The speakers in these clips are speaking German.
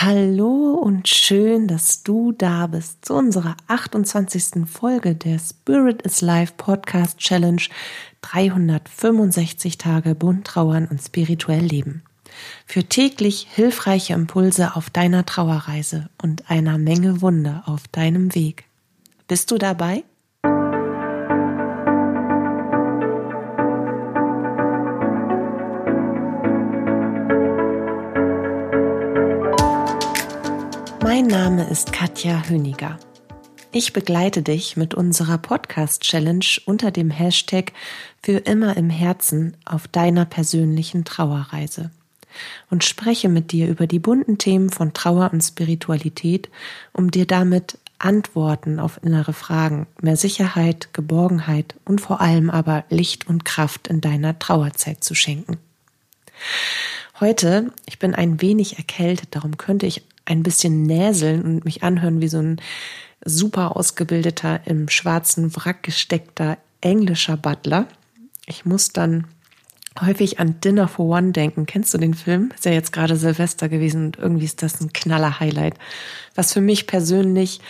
Hallo und schön, dass du da bist zu unserer 28. Folge der Spirit is Life Podcast Challenge 365 Tage bunt trauern und spirituell leben. Für täglich hilfreiche Impulse auf deiner Trauerreise und einer Menge Wunder auf deinem Weg. Bist du dabei? Mein Name ist Katja Höniger. Ich begleite dich mit unserer Podcast-Challenge unter dem Hashtag für immer im Herzen auf deiner persönlichen Trauerreise und spreche mit dir über die bunten Themen von Trauer und Spiritualität, um dir damit Antworten auf innere Fragen, mehr Sicherheit, Geborgenheit und vor allem aber Licht und Kraft in deiner Trauerzeit zu schenken. Heute, ich bin ein wenig erkältet, darum könnte ich ein bisschen näseln und mich anhören wie so ein super ausgebildeter, im schwarzen Wrack gesteckter englischer Butler. Ich muss dann häufig an Dinner for One denken. Kennst du den Film? Ist ja jetzt gerade Silvester gewesen und irgendwie ist das ein knaller Highlight, was für mich persönlich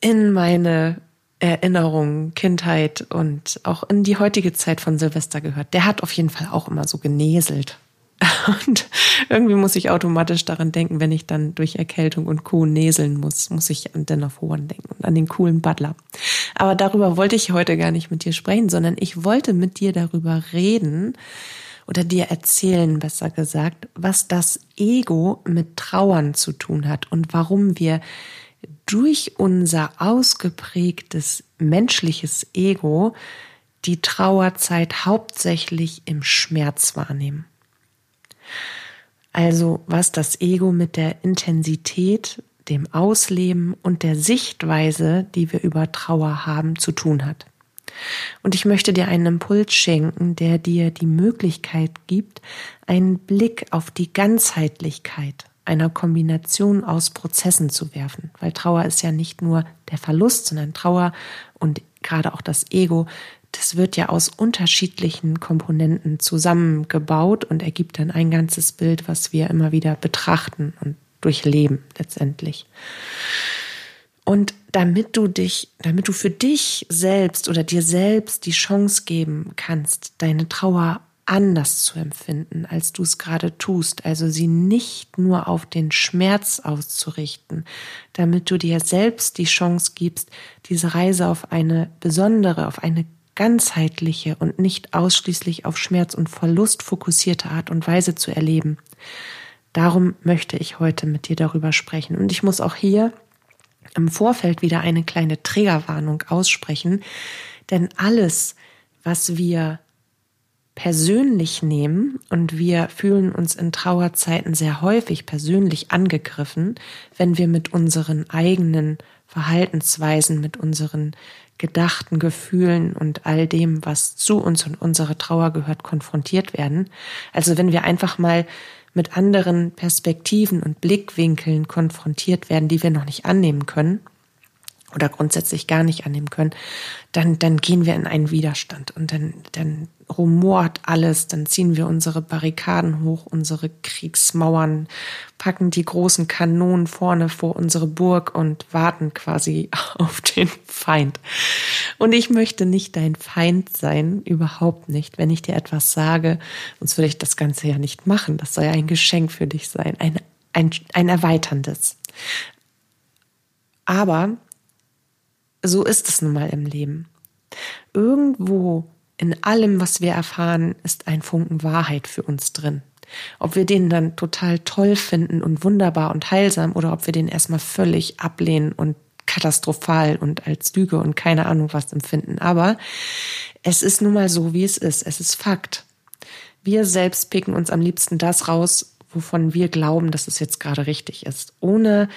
in meine Erinnerungen, Kindheit und auch in die heutige Zeit von Silvester gehört. Der hat auf jeden Fall auch immer so geneselt. Und irgendwie muss ich automatisch daran denken, wenn ich dann durch Erkältung und Co. näseln muss, muss ich an Dinner for One denken und an den coolen Butler. Aber darüber wollte ich heute gar nicht mit dir sprechen, sondern ich wollte mit dir darüber reden oder dir erzählen, besser gesagt, was das Ego mit Trauern zu tun hat und warum wir durch unser ausgeprägtes menschliches Ego die Trauerzeit hauptsächlich im Schmerz wahrnehmen. Also was das Ego mit der Intensität, dem Ausleben und der Sichtweise, die wir über Trauer haben, zu tun hat. Und ich möchte dir einen Impuls schenken, der dir die Möglichkeit gibt, einen Blick auf die Ganzheitlichkeit einer Kombination aus Prozessen zu werfen. Weil Trauer ist ja nicht nur der Verlust, sondern Trauer und gerade auch das Ego das wird ja aus unterschiedlichen Komponenten zusammengebaut und ergibt dann ein ganzes Bild, was wir immer wieder betrachten und durchleben letztendlich. Und damit du dich, damit du für dich selbst oder dir selbst die Chance geben kannst, deine Trauer anders zu empfinden, als du es gerade tust, also sie nicht nur auf den Schmerz auszurichten, damit du dir selbst die Chance gibst, diese Reise auf eine besondere, auf eine ganzheitliche und nicht ausschließlich auf Schmerz und Verlust fokussierte Art und Weise zu erleben. Darum möchte ich heute mit dir darüber sprechen. Und ich muss auch hier im Vorfeld wieder eine kleine Triggerwarnung aussprechen, denn alles, was wir persönlich nehmen und wir fühlen uns in Trauerzeiten sehr häufig persönlich angegriffen, wenn wir mit unseren eigenen Verhaltensweisen, mit unseren Gedachten, Gefühlen und all dem, was zu uns und unsere Trauer gehört, konfrontiert werden. Also wenn wir einfach mal mit anderen Perspektiven und Blickwinkeln konfrontiert werden, die wir noch nicht annehmen können, oder grundsätzlich gar nicht annehmen können, dann, dann gehen wir in einen Widerstand und dann, dann rumort alles, dann ziehen wir unsere Barrikaden hoch, unsere Kriegsmauern, packen die großen Kanonen vorne vor unsere Burg und warten quasi auf den Feind. Und ich möchte nicht dein Feind sein, überhaupt nicht. Wenn ich dir etwas sage, sonst würde ich das Ganze ja nicht machen. Das soll ja ein Geschenk für dich sein, ein, ein, ein erweiterndes. Aber so ist es nun mal im Leben. Irgendwo in allem, was wir erfahren, ist ein Funken Wahrheit für uns drin. Ob wir den dann total toll finden und wunderbar und heilsam oder ob wir den erstmal völlig ablehnen und katastrophal und als Lüge und keine Ahnung was empfinden. Aber es ist nun mal so, wie es ist. Es ist Fakt. Wir selbst picken uns am liebsten das raus, wovon wir glauben, dass es jetzt gerade richtig ist, ohne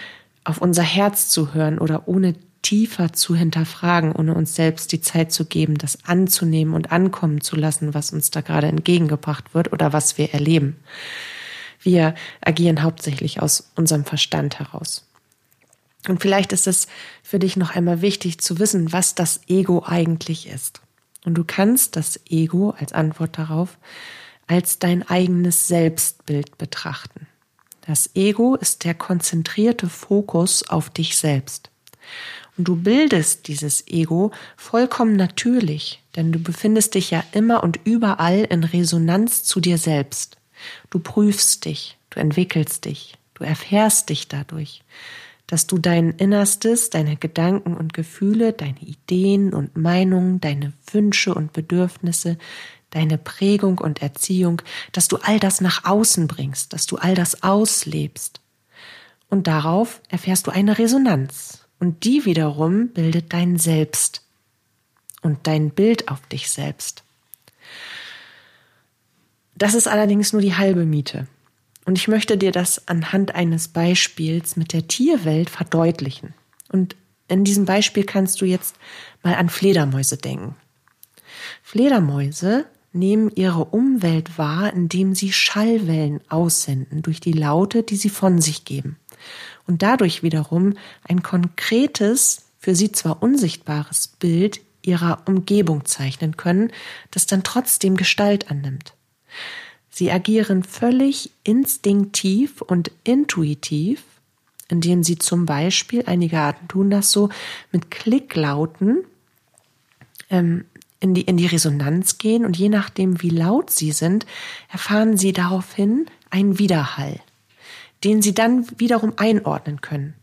auf unser Herz zu hören oder ohne tiefer zu hinterfragen, ohne uns selbst die Zeit zu geben, das anzunehmen und ankommen zu lassen, was uns da gerade entgegengebracht wird oder was wir erleben. Wir agieren hauptsächlich aus unserem Verstand heraus. Und vielleicht ist es für dich noch einmal wichtig zu wissen, was das Ego eigentlich ist. Und du kannst das Ego als Antwort darauf als dein eigenes Selbstbild betrachten. Das Ego ist der konzentrierte Fokus auf dich selbst. Und du bildest dieses Ego vollkommen natürlich, denn du befindest dich ja immer und überall in Resonanz zu dir selbst. Du prüfst dich, du entwickelst dich, du erfährst dich dadurch, dass du dein Innerstes, deine Gedanken und Gefühle, deine Ideen und Meinungen, deine Wünsche und Bedürfnisse, deine Prägung und Erziehung, dass du all das nach außen bringst, dass du all das auslebst. Und darauf erfährst du eine Resonanz. Und die wiederum bildet dein Selbst und dein Bild auf dich selbst. Das ist allerdings nur die halbe Miete. Und ich möchte dir das anhand eines Beispiels mit der Tierwelt verdeutlichen. Und in diesem Beispiel kannst du jetzt mal an Fledermäuse denken. Fledermäuse nehmen ihre Umwelt wahr, indem sie Schallwellen aussenden durch die Laute, die sie von sich geben. Und dadurch wiederum ein konkretes, für sie zwar unsichtbares Bild ihrer Umgebung zeichnen können, das dann trotzdem Gestalt annimmt. Sie agieren völlig instinktiv und intuitiv, indem sie zum Beispiel, einige Arten tun das so, mit Klicklauten ähm, in die, in die Resonanz gehen und je nachdem, wie laut sie sind, erfahren sie daraufhin einen Widerhall, den sie dann wiederum einordnen können,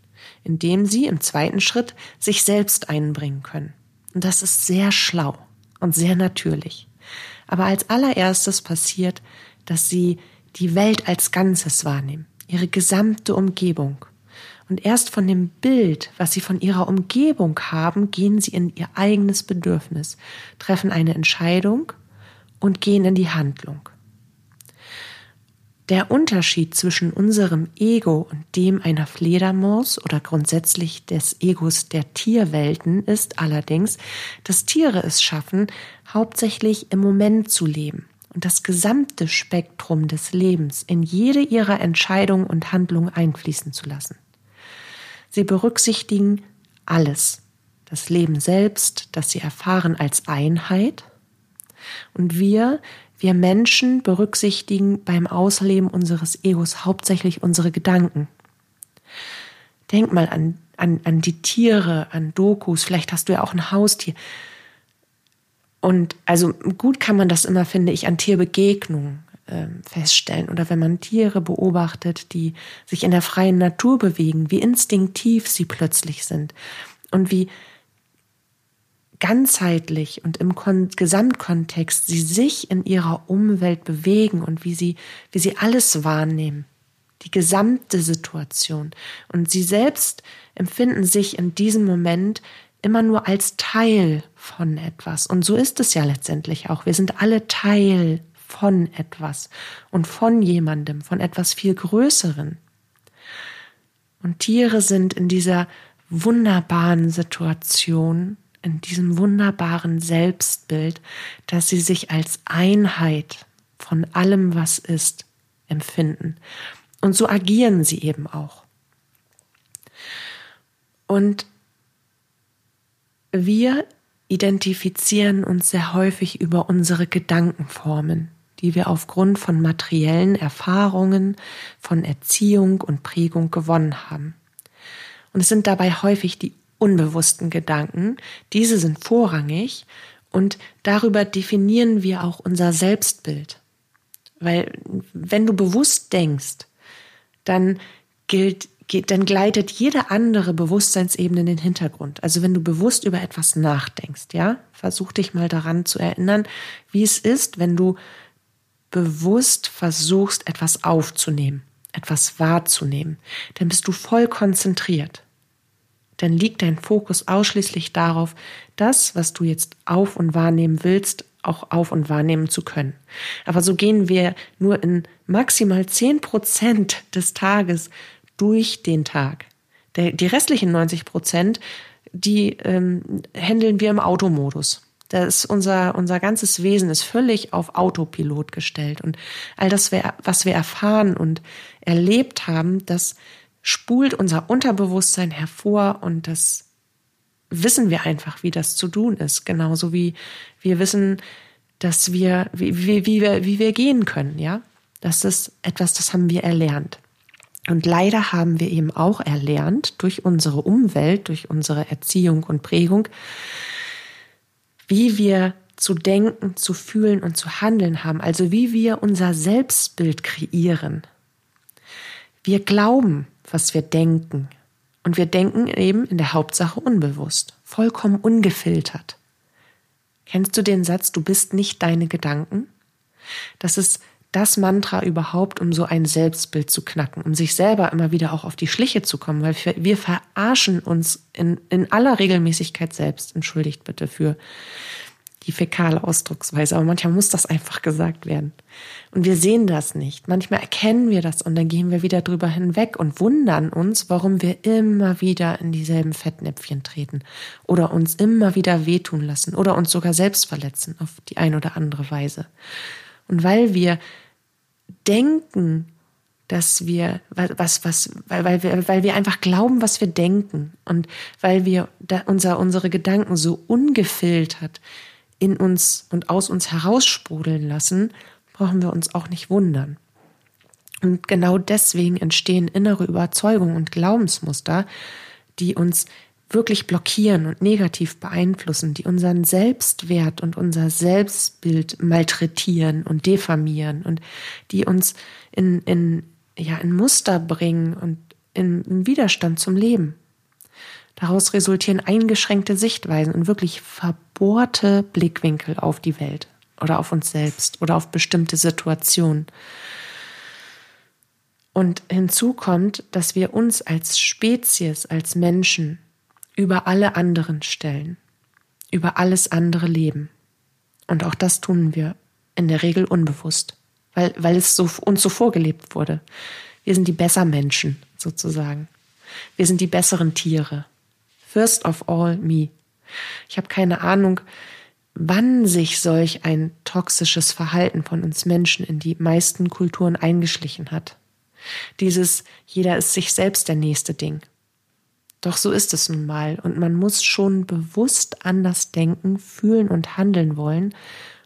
indem sie im zweiten Schritt sich selbst einbringen können. Und das ist sehr schlau und sehr natürlich. Aber als allererstes passiert, dass sie die Welt als Ganzes wahrnehmen, ihre gesamte Umgebung und erst von dem Bild, was sie von ihrer Umgebung haben, gehen sie in ihr eigenes Bedürfnis, treffen eine Entscheidung und gehen in die Handlung. Der Unterschied zwischen unserem Ego und dem einer Fledermaus oder grundsätzlich des Egos der Tierwelten ist allerdings, dass Tiere es schaffen, hauptsächlich im Moment zu leben und das gesamte Spektrum des Lebens in jede ihrer Entscheidungen und Handlungen einfließen zu lassen. Sie berücksichtigen alles. Das Leben selbst, das sie erfahren als Einheit. Und wir, wir Menschen berücksichtigen beim Ausleben unseres Egos hauptsächlich unsere Gedanken. Denk mal an, an, an die Tiere, an Dokus, vielleicht hast du ja auch ein Haustier. Und also gut kann man das immer, finde ich, an Tierbegegnungen ähm, feststellen oder wenn man Tiere beobachtet, die sich in der freien Natur bewegen, wie instinktiv sie plötzlich sind und wie ganzheitlich und im Kon Gesamtkontext sie sich in ihrer Umwelt bewegen und wie sie, wie sie alles wahrnehmen, die gesamte Situation. Und sie selbst empfinden sich in diesem Moment immer nur als Teil von etwas. Und so ist es ja letztendlich auch. Wir sind alle Teil von etwas und von jemandem, von etwas viel Größeren. Und Tiere sind in dieser wunderbaren Situation, in diesem wunderbaren Selbstbild, dass sie sich als Einheit von allem, was ist, empfinden. Und so agieren sie eben auch. Und wir identifizieren uns sehr häufig über unsere Gedankenformen die wir aufgrund von materiellen Erfahrungen, von Erziehung und Prägung gewonnen haben. Und es sind dabei häufig die unbewussten Gedanken, diese sind vorrangig und darüber definieren wir auch unser Selbstbild. Weil wenn du bewusst denkst, dann gilt, dann gleitet jede andere Bewusstseinsebene in den Hintergrund. Also wenn du bewusst über etwas nachdenkst, ja, versuch dich mal daran zu erinnern, wie es ist, wenn du bewusst versuchst, etwas aufzunehmen, etwas wahrzunehmen, dann bist du voll konzentriert. Dann liegt dein Fokus ausschließlich darauf, das, was du jetzt auf und wahrnehmen willst, auch auf und wahrnehmen zu können. Aber so gehen wir nur in maximal zehn Prozent des Tages durch den Tag. Die restlichen 90 Prozent, die ähm, handeln wir im Automodus. Das unser, unser ganzes Wesen ist völlig auf Autopilot gestellt. Und all das, was wir erfahren und erlebt haben, das spult unser Unterbewusstsein hervor und das wissen wir einfach, wie das zu tun ist. Genauso wie wir wissen, dass wir, wie, wie, wie, wir, wie wir gehen können, ja. Das ist etwas, das haben wir erlernt. Und leider haben wir eben auch erlernt durch unsere Umwelt, durch unsere Erziehung und Prägung, wie wir zu denken, zu fühlen und zu handeln haben, also wie wir unser Selbstbild kreieren. Wir glauben, was wir denken. Und wir denken eben in der Hauptsache unbewusst, vollkommen ungefiltert. Kennst du den Satz, du bist nicht deine Gedanken? Das ist das Mantra überhaupt, um so ein Selbstbild zu knacken, um sich selber immer wieder auch auf die Schliche zu kommen, weil wir, verarschen uns in, in aller Regelmäßigkeit selbst. Entschuldigt bitte für die fäkale Ausdrucksweise, aber manchmal muss das einfach gesagt werden. Und wir sehen das nicht. Manchmal erkennen wir das und dann gehen wir wieder drüber hinweg und wundern uns, warum wir immer wieder in dieselben Fettnäpfchen treten oder uns immer wieder wehtun lassen oder uns sogar selbst verletzen auf die ein oder andere Weise. Und weil wir denken, dass wir was was weil, weil wir weil wir einfach glauben, was wir denken und weil wir da unser unsere Gedanken so ungefiltert in uns und aus uns heraussprudeln lassen, brauchen wir uns auch nicht wundern. Und genau deswegen entstehen innere Überzeugungen und Glaubensmuster, die uns wirklich blockieren und negativ beeinflussen, die unseren Selbstwert und unser Selbstbild malträtieren und diffamieren und die uns in, in, ja, in Muster bringen und in, in Widerstand zum Leben. Daraus resultieren eingeschränkte Sichtweisen und wirklich verbohrte Blickwinkel auf die Welt oder auf uns selbst oder auf bestimmte Situationen. Und hinzu kommt, dass wir uns als Spezies, als Menschen über alle anderen stellen, über alles andere leben. Und auch das tun wir in der Regel unbewusst, weil, weil es so, uns so vorgelebt wurde. Wir sind die Bessermenschen sozusagen. Wir sind die besseren Tiere. First of all me. Ich habe keine Ahnung, wann sich solch ein toxisches Verhalten von uns Menschen in die meisten Kulturen eingeschlichen hat. Dieses jeder ist sich selbst der nächste Ding. Doch so ist es nun mal und man muss schon bewusst anders denken, fühlen und handeln wollen,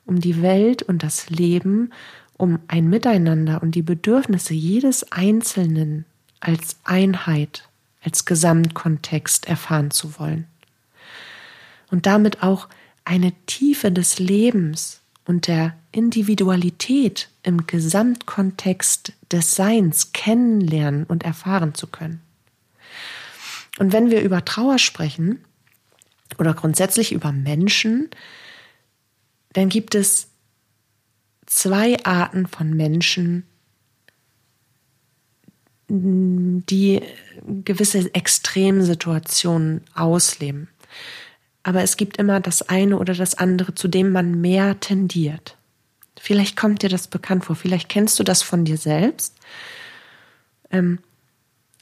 um die Welt und das Leben, um ein Miteinander und die Bedürfnisse jedes Einzelnen als Einheit, als Gesamtkontext erfahren zu wollen. Und damit auch eine Tiefe des Lebens und der Individualität im Gesamtkontext des Seins kennenlernen und erfahren zu können. Und wenn wir über Trauer sprechen oder grundsätzlich über Menschen, dann gibt es zwei Arten von Menschen, die gewisse Extremsituationen ausleben. Aber es gibt immer das eine oder das andere, zu dem man mehr tendiert. Vielleicht kommt dir das bekannt vor, vielleicht kennst du das von dir selbst. Ähm,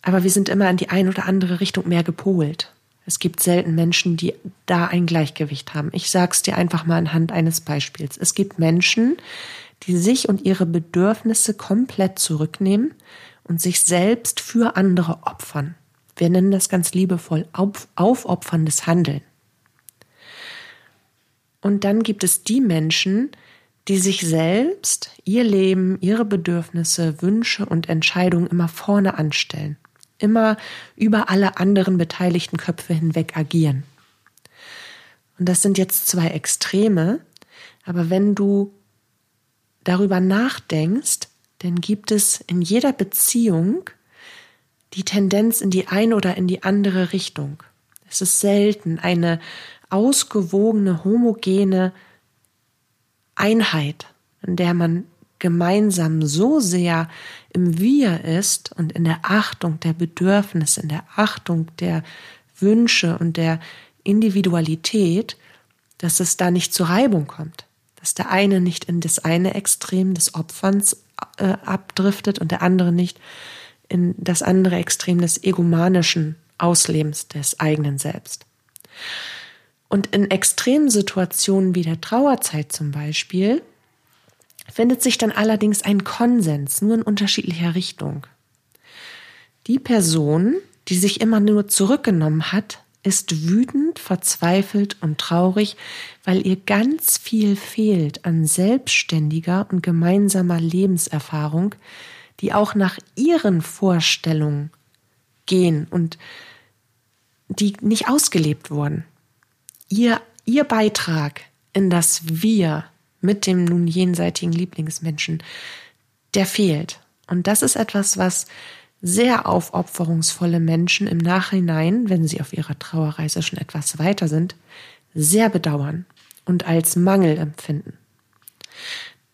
aber wir sind immer in die ein oder andere Richtung mehr gepolt. Es gibt selten Menschen, die da ein Gleichgewicht haben. Ich sag's dir einfach mal anhand eines Beispiels. Es gibt Menschen, die sich und ihre Bedürfnisse komplett zurücknehmen und sich selbst für andere opfern. Wir nennen das ganz liebevoll auf, aufopferndes Handeln. Und dann gibt es die Menschen, die sich selbst, ihr Leben, ihre Bedürfnisse, Wünsche und Entscheidungen immer vorne anstellen immer über alle anderen beteiligten Köpfe hinweg agieren. Und das sind jetzt zwei Extreme, aber wenn du darüber nachdenkst, dann gibt es in jeder Beziehung die Tendenz in die eine oder in die andere Richtung. Es ist selten eine ausgewogene, homogene Einheit, in der man gemeinsam so sehr im Wir ist und in der Achtung der Bedürfnisse, in der Achtung der Wünsche und der Individualität, dass es da nicht zur Reibung kommt, dass der eine nicht in das eine Extrem des Opferns äh, abdriftet und der andere nicht in das andere Extrem des egomanischen Auslebens des eigenen Selbst. Und in Extremsituationen wie der Trauerzeit zum Beispiel findet sich dann allerdings ein Konsens, nur in unterschiedlicher Richtung. Die Person, die sich immer nur zurückgenommen hat, ist wütend, verzweifelt und traurig, weil ihr ganz viel fehlt an selbstständiger und gemeinsamer Lebenserfahrung, die auch nach ihren Vorstellungen gehen und die nicht ausgelebt wurden. Ihr, ihr Beitrag in das Wir mit dem nun jenseitigen Lieblingsmenschen, der fehlt. Und das ist etwas, was sehr aufopferungsvolle Menschen im Nachhinein, wenn sie auf ihrer Trauerreise schon etwas weiter sind, sehr bedauern und als Mangel empfinden.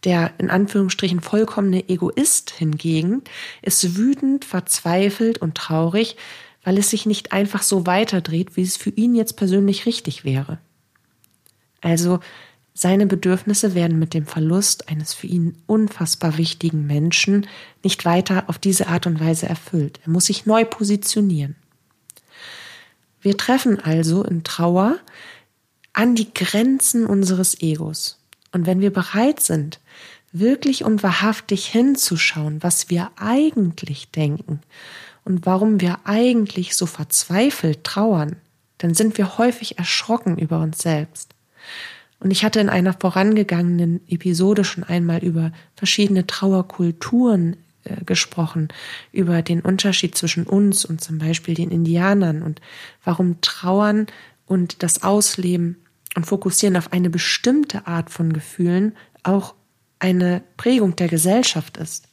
Der in Anführungsstrichen vollkommene Egoist hingegen ist wütend, verzweifelt und traurig, weil es sich nicht einfach so weiterdreht, wie es für ihn jetzt persönlich richtig wäre. Also seine Bedürfnisse werden mit dem Verlust eines für ihn unfassbar wichtigen Menschen nicht weiter auf diese Art und Weise erfüllt. Er muss sich neu positionieren. Wir treffen also in Trauer an die Grenzen unseres Egos. Und wenn wir bereit sind, wirklich und wahrhaftig hinzuschauen, was wir eigentlich denken und warum wir eigentlich so verzweifelt trauern, dann sind wir häufig erschrocken über uns selbst. Und ich hatte in einer vorangegangenen Episode schon einmal über verschiedene Trauerkulturen äh, gesprochen, über den Unterschied zwischen uns und zum Beispiel den Indianern und warum Trauern und das Ausleben und Fokussieren auf eine bestimmte Art von Gefühlen auch eine Prägung der Gesellschaft ist.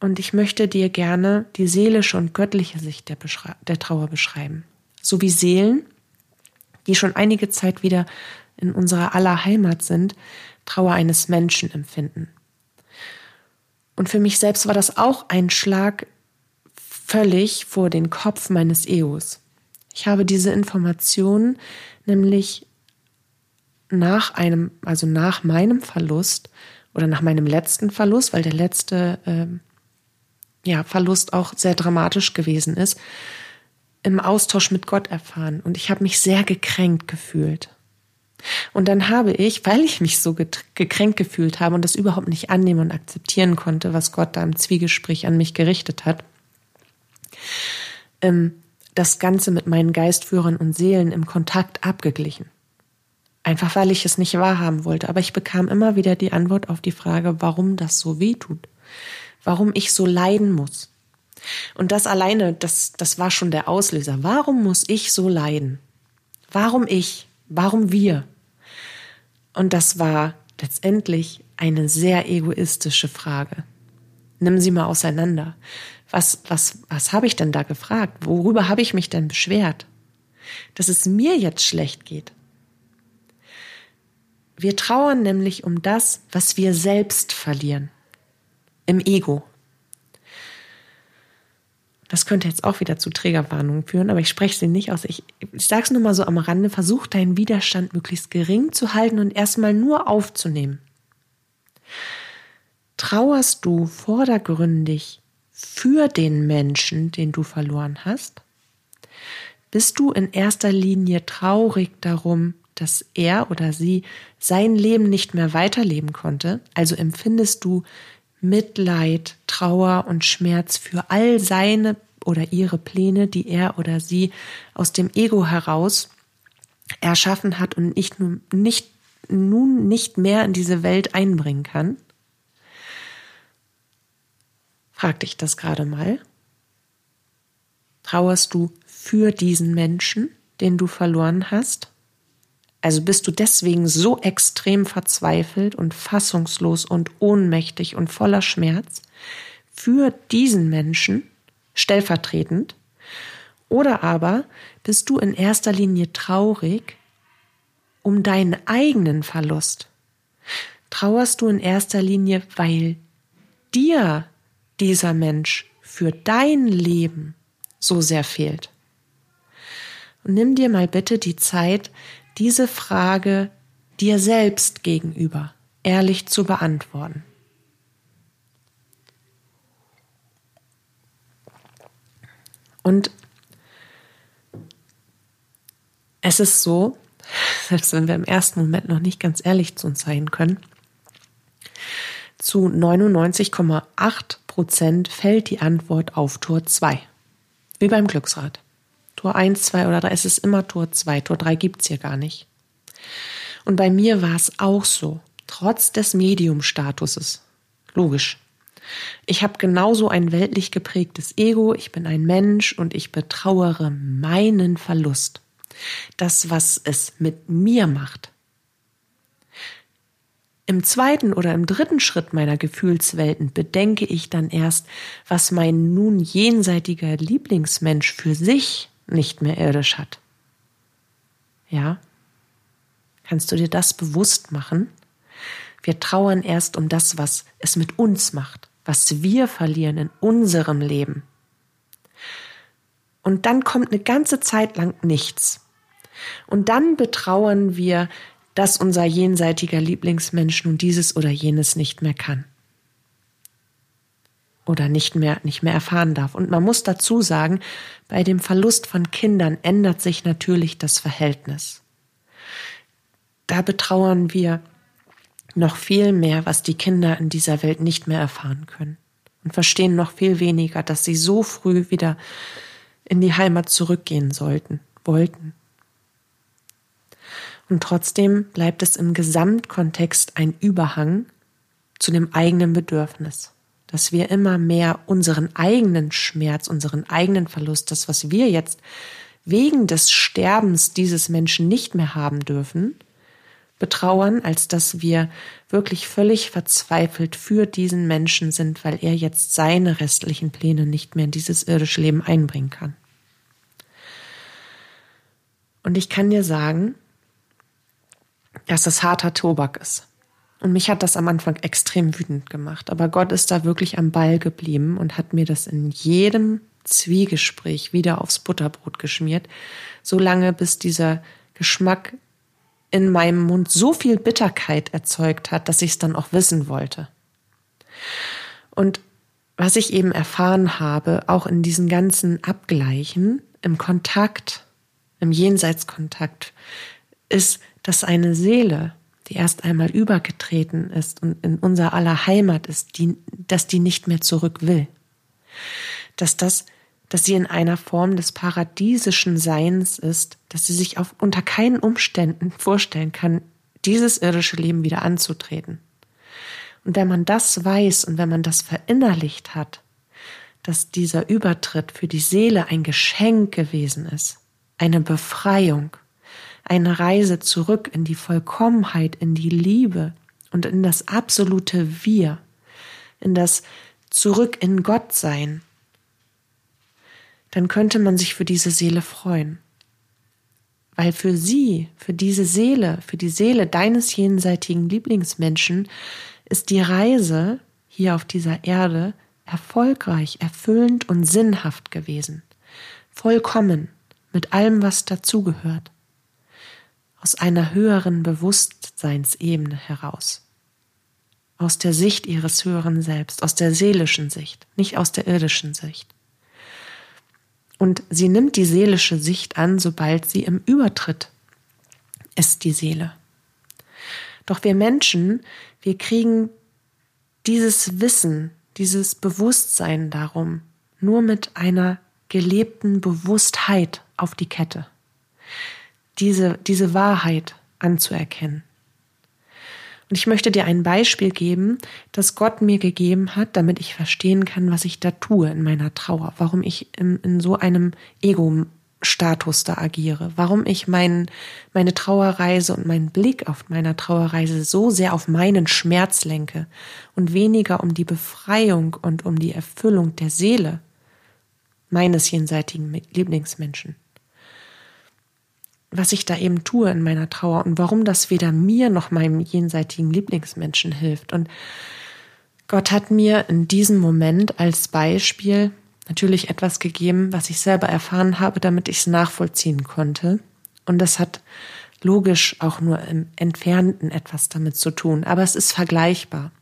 Und ich möchte dir gerne die seelische und göttliche Sicht der, der Trauer beschreiben. So wie Seelen, die schon einige Zeit wieder in unserer aller Heimat sind, Trauer eines Menschen empfinden. Und für mich selbst war das auch ein Schlag völlig vor den Kopf meines Egos. Ich habe diese Informationen nämlich nach einem, also nach meinem Verlust oder nach meinem letzten Verlust, weil der letzte äh, ja, Verlust auch sehr dramatisch gewesen ist, im Austausch mit Gott erfahren. Und ich habe mich sehr gekränkt gefühlt. Und dann habe ich, weil ich mich so gekränkt gefühlt habe und das überhaupt nicht annehmen und akzeptieren konnte, was Gott da im Zwiegespräch an mich gerichtet hat, ähm, das Ganze mit meinen Geistführern und Seelen im Kontakt abgeglichen. Einfach weil ich es nicht wahrhaben wollte. Aber ich bekam immer wieder die Antwort auf die Frage, warum das so weh tut. Warum ich so leiden muss. Und das alleine, das, das war schon der Auslöser. Warum muss ich so leiden? Warum ich? Warum wir? Und das war letztendlich eine sehr egoistische Frage. Nimm sie mal auseinander. Was, was, was habe ich denn da gefragt? Worüber habe ich mich denn beschwert? Dass es mir jetzt schlecht geht. Wir trauern nämlich um das, was wir selbst verlieren. Im Ego. Das könnte jetzt auch wieder zu Trägerwarnungen führen, aber ich spreche sie nicht aus. Ich, ich sage es nur mal so am Rande. Versuch deinen Widerstand möglichst gering zu halten und erstmal nur aufzunehmen. Trauerst du vordergründig für den Menschen, den du verloren hast? Bist du in erster Linie traurig darum, dass er oder sie sein Leben nicht mehr weiterleben konnte? Also empfindest du Mitleid, Trauer und Schmerz für all seine oder ihre Pläne, die er oder sie aus dem Ego heraus erschaffen hat und nicht, nicht, nun nicht mehr in diese Welt einbringen kann? Frag dich das gerade mal. Trauerst du für diesen Menschen, den du verloren hast? Also bist du deswegen so extrem verzweifelt und fassungslos und ohnmächtig und voller Schmerz für diesen Menschen stellvertretend? Oder aber bist du in erster Linie traurig um deinen eigenen Verlust? Trauerst du in erster Linie, weil dir dieser Mensch für dein Leben so sehr fehlt? Und nimm dir mal bitte die Zeit, diese Frage dir selbst gegenüber ehrlich zu beantworten. Und es ist so, selbst wenn wir im ersten Moment noch nicht ganz ehrlich zu uns sein können, zu 99,8 Prozent fällt die Antwort auf Tor 2. Wie beim Glücksrad. Tor 1, 2 oder 3, es ist immer Tor 2. Tor 3 gibt's hier gar nicht. Und bei mir war es auch so, trotz des Medium-Statuses. Logisch. Ich habe genauso ein weltlich geprägtes Ego, ich bin ein Mensch und ich betrauere meinen Verlust. Das, was es mit mir macht. Im zweiten oder im dritten Schritt meiner Gefühlswelten bedenke ich dann erst, was mein nun jenseitiger Lieblingsmensch für sich nicht mehr irdisch hat. Ja? Kannst du dir das bewusst machen? Wir trauern erst um das, was es mit uns macht, was wir verlieren in unserem Leben. Und dann kommt eine ganze Zeit lang nichts. Und dann betrauern wir, dass unser jenseitiger Lieblingsmensch nun dieses oder jenes nicht mehr kann. Oder nicht mehr, nicht mehr erfahren darf. Und man muss dazu sagen, bei dem Verlust von Kindern ändert sich natürlich das Verhältnis. Da betrauern wir noch viel mehr, was die Kinder in dieser Welt nicht mehr erfahren können und verstehen noch viel weniger, dass sie so früh wieder in die Heimat zurückgehen sollten, wollten. Und trotzdem bleibt es im Gesamtkontext ein Überhang zu dem eigenen Bedürfnis, dass wir immer mehr unseren eigenen Schmerz, unseren eigenen Verlust, das, was wir jetzt wegen des Sterbens dieses Menschen nicht mehr haben dürfen, betrauern, als dass wir wirklich völlig verzweifelt für diesen Menschen sind, weil er jetzt seine restlichen Pläne nicht mehr in dieses irdische Leben einbringen kann. Und ich kann dir sagen, dass das harter Tobak ist. Und mich hat das am Anfang extrem wütend gemacht. Aber Gott ist da wirklich am Ball geblieben und hat mir das in jedem Zwiegespräch wieder aufs Butterbrot geschmiert, solange bis dieser Geschmack in meinem Mund so viel Bitterkeit erzeugt hat, dass ich es dann auch wissen wollte. Und was ich eben erfahren habe, auch in diesen ganzen Abgleichen, im Kontakt, im Jenseitskontakt, ist, dass eine Seele, die erst einmal übergetreten ist und in unser aller Heimat ist, die, dass die nicht mehr zurück will. Dass das dass sie in einer Form des paradiesischen Seins ist, dass sie sich auf, unter keinen Umständen vorstellen kann, dieses irdische Leben wieder anzutreten. Und wenn man das weiß und wenn man das verinnerlicht hat, dass dieser Übertritt für die Seele ein Geschenk gewesen ist, eine Befreiung, eine Reise zurück in die Vollkommenheit, in die Liebe und in das absolute Wir, in das Zurück in Gott sein, dann könnte man sich für diese Seele freuen. Weil für sie, für diese Seele, für die Seele deines jenseitigen Lieblingsmenschen ist die Reise hier auf dieser Erde erfolgreich, erfüllend und sinnhaft gewesen. Vollkommen, mit allem, was dazugehört. Aus einer höheren Bewusstseinsebene heraus. Aus der Sicht ihres höheren Selbst, aus der seelischen Sicht, nicht aus der irdischen Sicht. Und sie nimmt die seelische Sicht an, sobald sie im Übertritt ist, die Seele. Doch wir Menschen, wir kriegen dieses Wissen, dieses Bewusstsein darum nur mit einer gelebten Bewusstheit auf die Kette. Diese, diese Wahrheit anzuerkennen. Und ich möchte dir ein Beispiel geben, das Gott mir gegeben hat, damit ich verstehen kann, was ich da tue in meiner Trauer, warum ich in, in so einem Ego-Status da agiere, warum ich mein, meine Trauerreise und meinen Blick auf meiner Trauerreise so sehr auf meinen Schmerz lenke und weniger um die Befreiung und um die Erfüllung der Seele meines jenseitigen Lieblingsmenschen was ich da eben tue in meiner Trauer und warum das weder mir noch meinem jenseitigen Lieblingsmenschen hilft. Und Gott hat mir in diesem Moment als Beispiel natürlich etwas gegeben, was ich selber erfahren habe, damit ich es nachvollziehen konnte. Und das hat logisch auch nur im Entfernten etwas damit zu tun, aber es ist vergleichbar.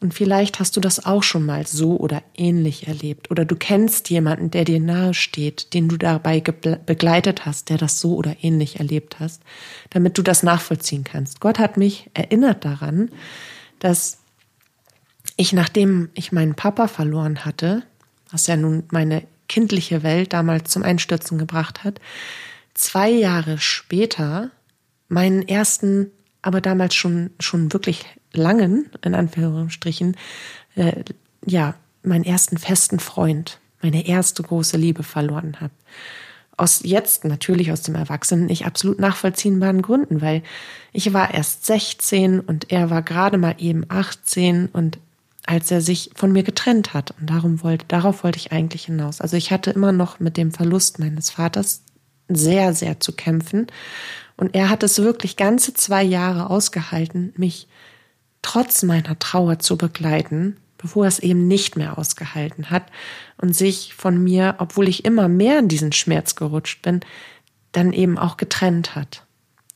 Und vielleicht hast du das auch schon mal so oder ähnlich erlebt. Oder du kennst jemanden, der dir nahe steht, den du dabei begleitet hast, der das so oder ähnlich erlebt hast, damit du das nachvollziehen kannst. Gott hat mich erinnert daran, dass ich, nachdem ich meinen Papa verloren hatte, was ja nun meine kindliche Welt damals zum Einstürzen gebracht hat, zwei Jahre später meinen ersten, aber damals schon, schon wirklich langen, in Anführungsstrichen, äh, ja, meinen ersten festen Freund, meine erste große Liebe verloren habe. Aus jetzt natürlich aus dem Erwachsenen ich absolut nachvollziehbaren Gründen, weil ich war erst 16 und er war gerade mal eben 18 und als er sich von mir getrennt hat und darum wollte, darauf wollte ich eigentlich hinaus. Also ich hatte immer noch mit dem Verlust meines Vaters sehr, sehr zu kämpfen und er hat es wirklich ganze zwei Jahre ausgehalten, mich trotz meiner Trauer zu begleiten, bevor es eben nicht mehr ausgehalten hat und sich von mir, obwohl ich immer mehr in diesen Schmerz gerutscht bin, dann eben auch getrennt hat.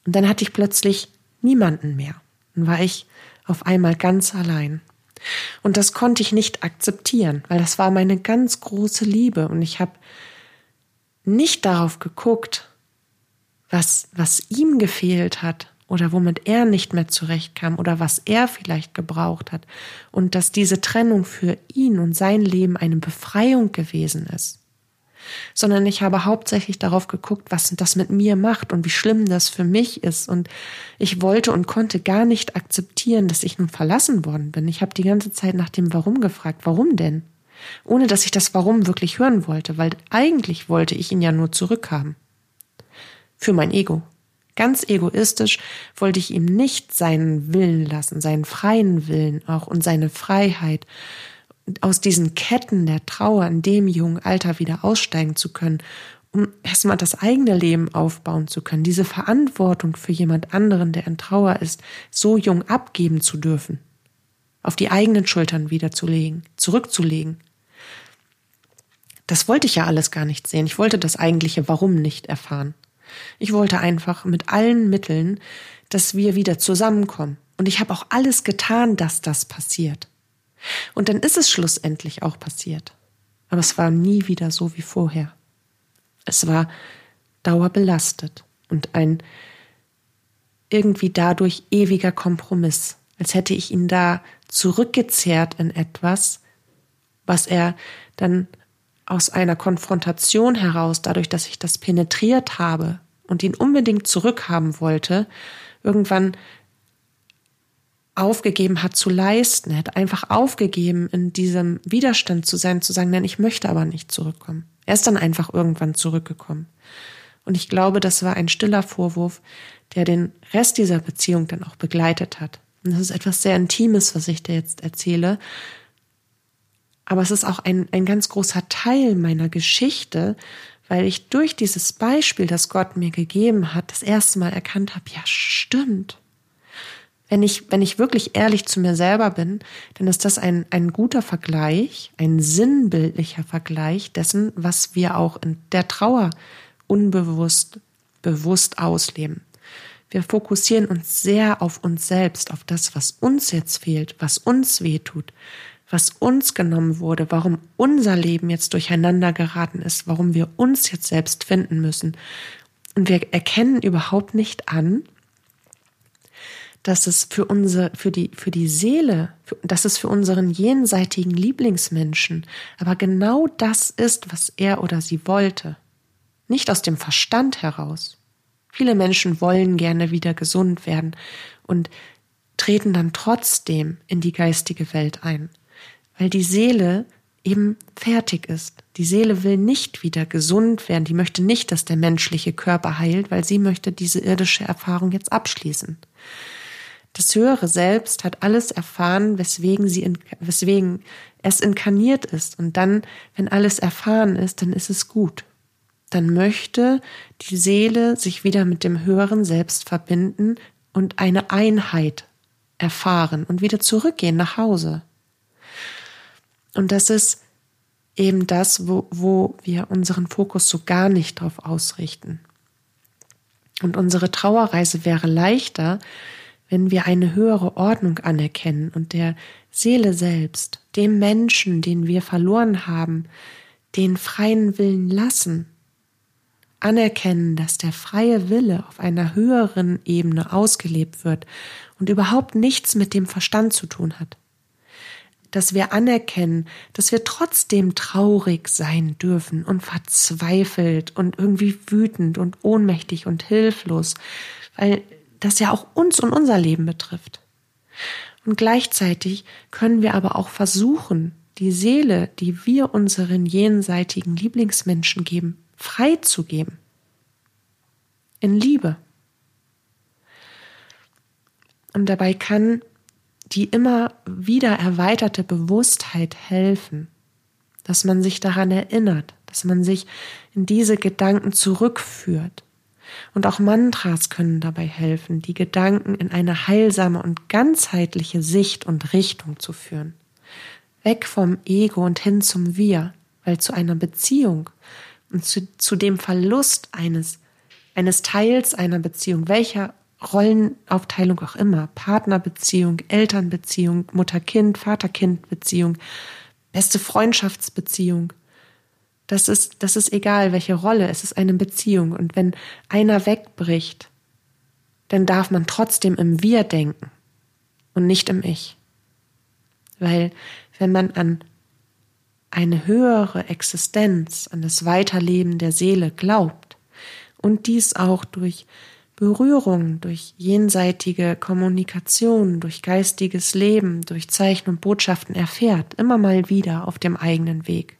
Und dann hatte ich plötzlich niemanden mehr. Dann war ich auf einmal ganz allein. Und das konnte ich nicht akzeptieren, weil das war meine ganz große Liebe und ich habe nicht darauf geguckt, was, was ihm gefehlt hat oder womit er nicht mehr zurechtkam oder was er vielleicht gebraucht hat und dass diese Trennung für ihn und sein Leben eine Befreiung gewesen ist, sondern ich habe hauptsächlich darauf geguckt, was das mit mir macht und wie schlimm das für mich ist und ich wollte und konnte gar nicht akzeptieren, dass ich nun verlassen worden bin. Ich habe die ganze Zeit nach dem Warum gefragt, warum denn? Ohne dass ich das Warum wirklich hören wollte, weil eigentlich wollte ich ihn ja nur zurückhaben für mein Ego. Ganz egoistisch wollte ich ihm nicht seinen Willen lassen, seinen freien Willen auch und seine Freiheit, aus diesen Ketten der Trauer in dem jungen Alter wieder aussteigen zu können, um erstmal das eigene Leben aufbauen zu können, diese Verantwortung für jemand anderen, der in Trauer ist, so jung abgeben zu dürfen, auf die eigenen Schultern wiederzulegen, zurückzulegen. Das wollte ich ja alles gar nicht sehen. Ich wollte das eigentliche Warum nicht erfahren. Ich wollte einfach mit allen Mitteln, dass wir wieder zusammenkommen. Und ich habe auch alles getan, dass das passiert. Und dann ist es schlussendlich auch passiert. Aber es war nie wieder so wie vorher. Es war dauerbelastet und ein irgendwie dadurch ewiger Kompromiss, als hätte ich ihn da zurückgezehrt in etwas, was er dann aus einer Konfrontation heraus, dadurch, dass ich das penetriert habe und ihn unbedingt zurückhaben wollte, irgendwann aufgegeben hat zu leisten. Er hat einfach aufgegeben, in diesem Widerstand zu sein, zu sagen, nein, ich möchte aber nicht zurückkommen. Er ist dann einfach irgendwann zurückgekommen. Und ich glaube, das war ein stiller Vorwurf, der den Rest dieser Beziehung dann auch begleitet hat. Und das ist etwas sehr Intimes, was ich dir jetzt erzähle. Aber es ist auch ein, ein ganz großer Teil meiner Geschichte, weil ich durch dieses Beispiel, das Gott mir gegeben hat, das erste Mal erkannt habe, ja, stimmt. Wenn ich, wenn ich wirklich ehrlich zu mir selber bin, dann ist das ein, ein guter Vergleich, ein sinnbildlicher Vergleich dessen, was wir auch in der Trauer unbewusst, bewusst ausleben. Wir fokussieren uns sehr auf uns selbst, auf das, was uns jetzt fehlt, was uns weh tut was uns genommen wurde, warum unser Leben jetzt durcheinander geraten ist, warum wir uns jetzt selbst finden müssen. Und wir erkennen überhaupt nicht an, dass es für unsere, für die, für die Seele, dass es für unseren jenseitigen Lieblingsmenschen aber genau das ist, was er oder sie wollte. Nicht aus dem Verstand heraus. Viele Menschen wollen gerne wieder gesund werden und treten dann trotzdem in die geistige Welt ein weil die Seele eben fertig ist. Die Seele will nicht wieder gesund werden, die möchte nicht, dass der menschliche Körper heilt, weil sie möchte diese irdische Erfahrung jetzt abschließen. Das höhere Selbst hat alles erfahren, weswegen sie, weswegen es inkarniert ist. Und dann, wenn alles erfahren ist, dann ist es gut. Dann möchte die Seele sich wieder mit dem höheren Selbst verbinden und eine Einheit erfahren und wieder zurückgehen nach Hause. Und das ist eben das, wo, wo wir unseren Fokus so gar nicht drauf ausrichten. Und unsere Trauerreise wäre leichter, wenn wir eine höhere Ordnung anerkennen und der Seele selbst, dem Menschen, den wir verloren haben, den freien Willen lassen. Anerkennen, dass der freie Wille auf einer höheren Ebene ausgelebt wird und überhaupt nichts mit dem Verstand zu tun hat dass wir anerkennen, dass wir trotzdem traurig sein dürfen und verzweifelt und irgendwie wütend und ohnmächtig und hilflos, weil das ja auch uns und unser Leben betrifft. Und gleichzeitig können wir aber auch versuchen, die Seele, die wir unseren jenseitigen Lieblingsmenschen geben, freizugeben. In Liebe. Und dabei kann die immer wieder erweiterte Bewusstheit helfen, dass man sich daran erinnert, dass man sich in diese Gedanken zurückführt. Und auch Mantras können dabei helfen, die Gedanken in eine heilsame und ganzheitliche Sicht und Richtung zu führen. Weg vom Ego und hin zum Wir, weil zu einer Beziehung und zu, zu dem Verlust eines, eines Teils einer Beziehung, welcher Rollenaufteilung auch immer, Partnerbeziehung, Elternbeziehung, Mutter-Kind, Vater-Kind-Beziehung, beste Freundschaftsbeziehung. Das ist, das ist egal, welche Rolle, es ist eine Beziehung. Und wenn einer wegbricht, dann darf man trotzdem im Wir denken und nicht im Ich. Weil wenn man an eine höhere Existenz, an das Weiterleben der Seele glaubt und dies auch durch Berührung, durch jenseitige Kommunikation, durch geistiges Leben, durch Zeichen und Botschaften erfährt, immer mal wieder auf dem eigenen Weg,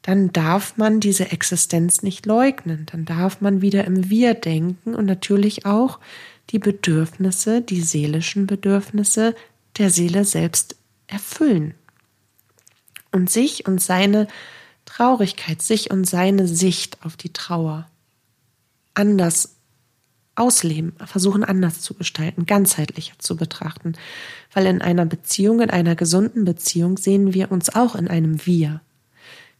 dann darf man diese Existenz nicht leugnen, dann darf man wieder im Wir denken und natürlich auch die Bedürfnisse, die seelischen Bedürfnisse der Seele selbst erfüllen und sich und seine Traurigkeit, sich und seine Sicht auf die Trauer anders ausleben, versuchen anders zu gestalten, ganzheitlicher zu betrachten. Weil in einer Beziehung, in einer gesunden Beziehung sehen wir uns auch in einem Wir.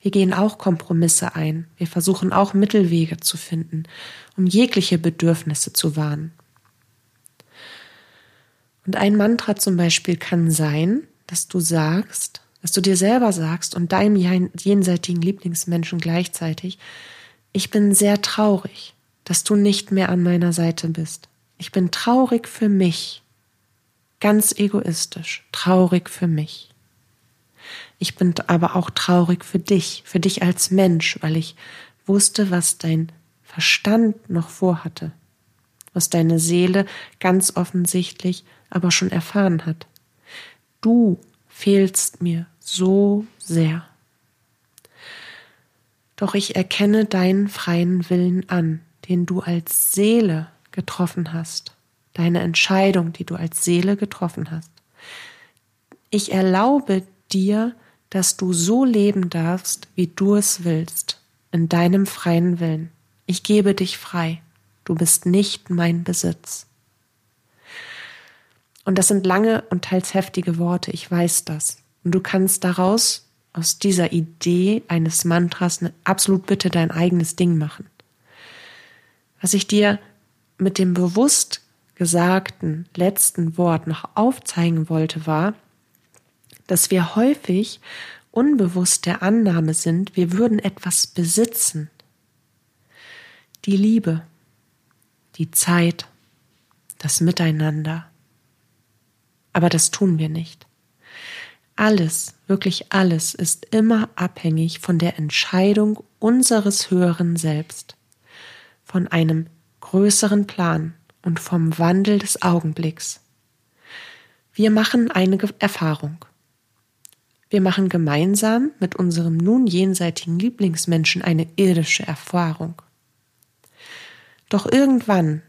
Wir gehen auch Kompromisse ein. Wir versuchen auch Mittelwege zu finden, um jegliche Bedürfnisse zu wahren. Und ein Mantra zum Beispiel kann sein, dass du sagst, dass du dir selber sagst und deinem jenseitigen Lieblingsmenschen gleichzeitig, ich bin sehr traurig dass du nicht mehr an meiner Seite bist. Ich bin traurig für mich, ganz egoistisch, traurig für mich. Ich bin aber auch traurig für dich, für dich als Mensch, weil ich wusste, was dein Verstand noch vorhatte, was deine Seele ganz offensichtlich aber schon erfahren hat. Du fehlst mir so sehr. Doch ich erkenne deinen freien Willen an, den du als Seele getroffen hast, deine Entscheidung, die du als Seele getroffen hast. Ich erlaube dir, dass du so leben darfst, wie du es willst, in deinem freien Willen. Ich gebe dich frei. Du bist nicht mein Besitz. Und das sind lange und teils heftige Worte, ich weiß das. Und du kannst daraus, aus dieser Idee eines Mantras, absolut bitte dein eigenes Ding machen. Was ich dir mit dem bewusst gesagten letzten Wort noch aufzeigen wollte, war, dass wir häufig unbewusst der Annahme sind, wir würden etwas besitzen. Die Liebe, die Zeit, das Miteinander. Aber das tun wir nicht. Alles, wirklich alles ist immer abhängig von der Entscheidung unseres höheren Selbst von einem größeren Plan und vom Wandel des Augenblicks. Wir machen eine Erfahrung. Wir machen gemeinsam mit unserem nun jenseitigen Lieblingsmenschen eine irdische Erfahrung. Doch irgendwann,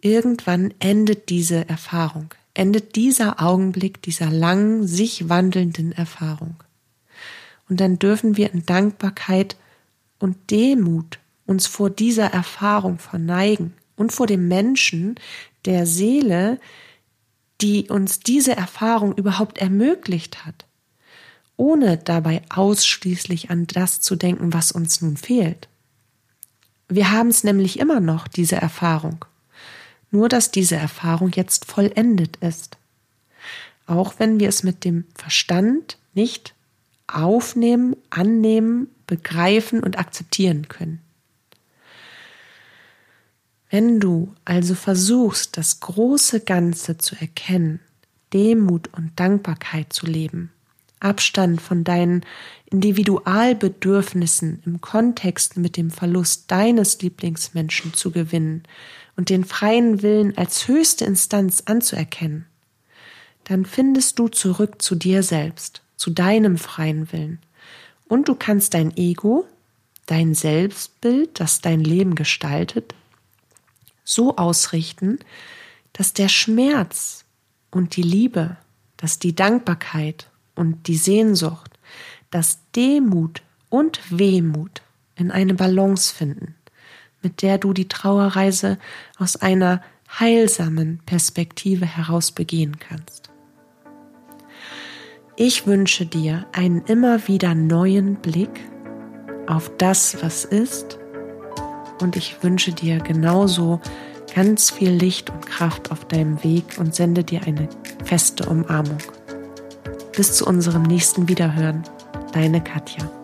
irgendwann endet diese Erfahrung, endet dieser Augenblick dieser langen, sich wandelnden Erfahrung. Und dann dürfen wir in Dankbarkeit und Demut uns vor dieser Erfahrung verneigen und vor dem Menschen, der Seele, die uns diese Erfahrung überhaupt ermöglicht hat, ohne dabei ausschließlich an das zu denken, was uns nun fehlt. Wir haben es nämlich immer noch, diese Erfahrung, nur dass diese Erfahrung jetzt vollendet ist. Auch wenn wir es mit dem Verstand nicht aufnehmen, annehmen, begreifen und akzeptieren können. Wenn du also versuchst, das große Ganze zu erkennen, Demut und Dankbarkeit zu leben, Abstand von deinen Individualbedürfnissen im Kontext mit dem Verlust deines Lieblingsmenschen zu gewinnen und den freien Willen als höchste Instanz anzuerkennen, dann findest du zurück zu dir selbst, zu deinem freien Willen. Und du kannst dein Ego, dein Selbstbild, das dein Leben gestaltet, so ausrichten, dass der Schmerz und die Liebe, dass die Dankbarkeit und die Sehnsucht, dass Demut und Wehmut in eine Balance finden, mit der du die Trauerreise aus einer heilsamen Perspektive heraus begehen kannst. Ich wünsche dir einen immer wieder neuen Blick auf das, was ist, und ich wünsche dir genauso ganz viel Licht und Kraft auf deinem Weg und sende dir eine feste Umarmung. Bis zu unserem nächsten Wiederhören, deine Katja.